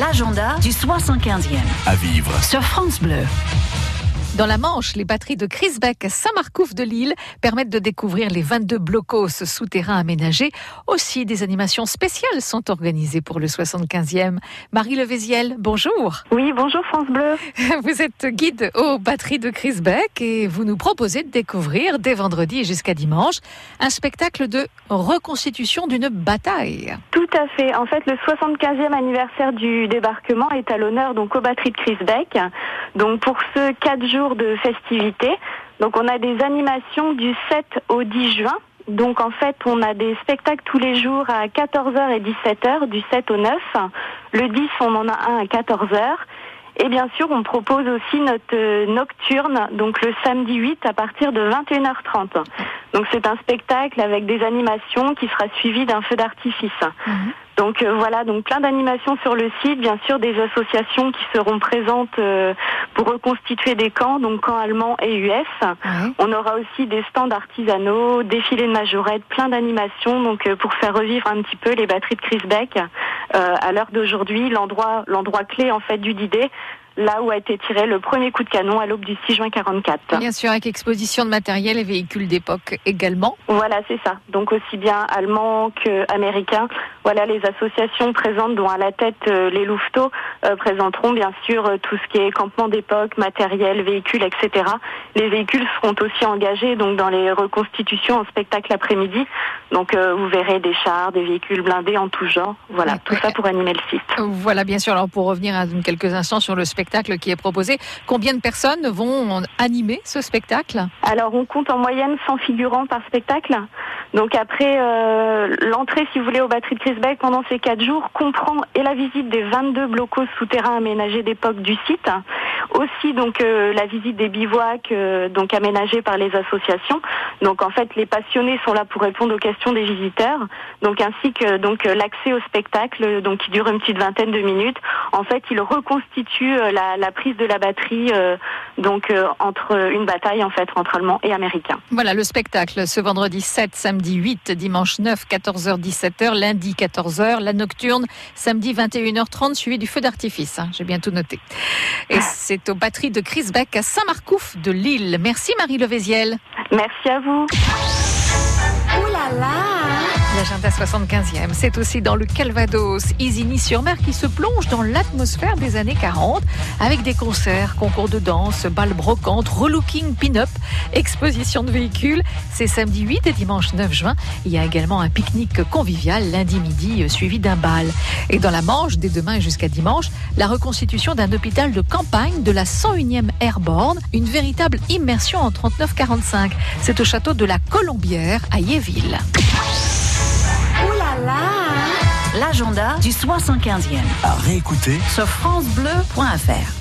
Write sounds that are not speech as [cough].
L'agenda du 75e. À vivre. Sur France Bleu. Dans la Manche, les batteries de Crisbeck à Saint-Marcouf de Lille permettent de découvrir les 22 blocos souterrains aménagés. Aussi, des animations spéciales sont organisées pour le 75e. Marie Levéziel, bonjour. Oui, bonjour France Bleu. [laughs] Vous êtes guide aux batteries de Crisbeck et vous nous proposez de découvrir dès vendredi jusqu'à dimanche un spectacle de reconstitution d'une bataille. Tout à fait. En fait, le 75e anniversaire du débarquement est à l'honneur donc aux batteries de Crisbeck. Donc pour ce 4 jours de festivités. Donc on a des animations du 7 au 10 juin. Donc en fait, on a des spectacles tous les jours à 14h et 17h, du 7 au 9. Le 10, on en a un à 14h. Et bien sûr, on propose aussi notre euh, nocturne, donc le samedi 8 à partir de 21h30. Donc c'est un spectacle avec des animations qui sera suivi d'un feu d'artifice. Mhm. Donc euh, voilà, donc plein d'animations sur le site, bien sûr des associations qui seront présentes euh, pour reconstituer des camps, donc camps allemands et US. On aura aussi des stands artisanaux, défilés de majorettes, plein d'animations, donc euh, pour faire revivre un petit peu les batteries de Chris Beck. à l'heure d'aujourd'hui, l'endroit l'endroit clé en fait du Didet, là où a été tiré le premier coup de canon à l'aube du 6 juin 44. Bien sûr, avec exposition de matériel et véhicules d'époque également. Voilà, c'est ça. Donc aussi bien allemands qu'américains. Voilà, les associations présentes, dont à la tête euh, les louveteaux, euh, présenteront bien sûr euh, tout ce qui est campement d'époque, matériel, véhicules, etc. Les véhicules seront aussi engagés donc dans les reconstitutions en spectacle après-midi. Donc vous verrez des chars, des véhicules blindés en tout genre. Voilà, tout ça pour animer le site. Voilà, bien sûr. Alors pour revenir à quelques instants sur le spectacle spectacle qui est proposé. Combien de personnes vont animer ce spectacle? Alors, on compte en moyenne 100 figurants par spectacle. Donc après, euh, l'entrée, si vous voulez, aux batteries de Crisbeck pendant ces quatre jours comprend et la visite des 22 blocos souterrains aménagés d'époque du site, aussi donc euh, la visite des bivouacs euh, donc aménagés par les associations. Donc en fait, les passionnés sont là pour répondre aux questions des visiteurs, donc ainsi que donc l'accès au spectacle, donc qui dure une petite vingtaine de minutes. En fait, il reconstitue la, la prise de la batterie donc entre une bataille en fait entre Allemands et Américains. Voilà le spectacle ce vendredi 7 samedi samedi 8, dimanche 9, 14h-17h, lundi 14h, la nocturne, samedi 21h30, suivi du feu d'artifice. Hein, j'ai bien tout noté. Et c'est aux batteries de Crisbeck à Saint-Marcouf de Lille. Merci Marie Levéziel. Merci à vous. Ouh là là L'agenda 75e, c'est aussi dans le Calvados, Isigny-sur-Mer qui se plonge dans l'atmosphère des années 40 avec des concerts, concours de danse, balles brocantes, relooking pin-up, exposition de véhicules. C'est samedi 8 et dimanche 9 juin. Il y a également un pique-nique convivial lundi midi euh, suivi d'un bal. Et dans la Manche, dès demain et jusqu'à dimanche, la reconstitution d'un hôpital de campagne de la 101e Airborne, une véritable immersion en 39-45. C'est au château de la Colombière à Yéville. L'agenda du 75e. À réécouter sur FranceBleu.fr.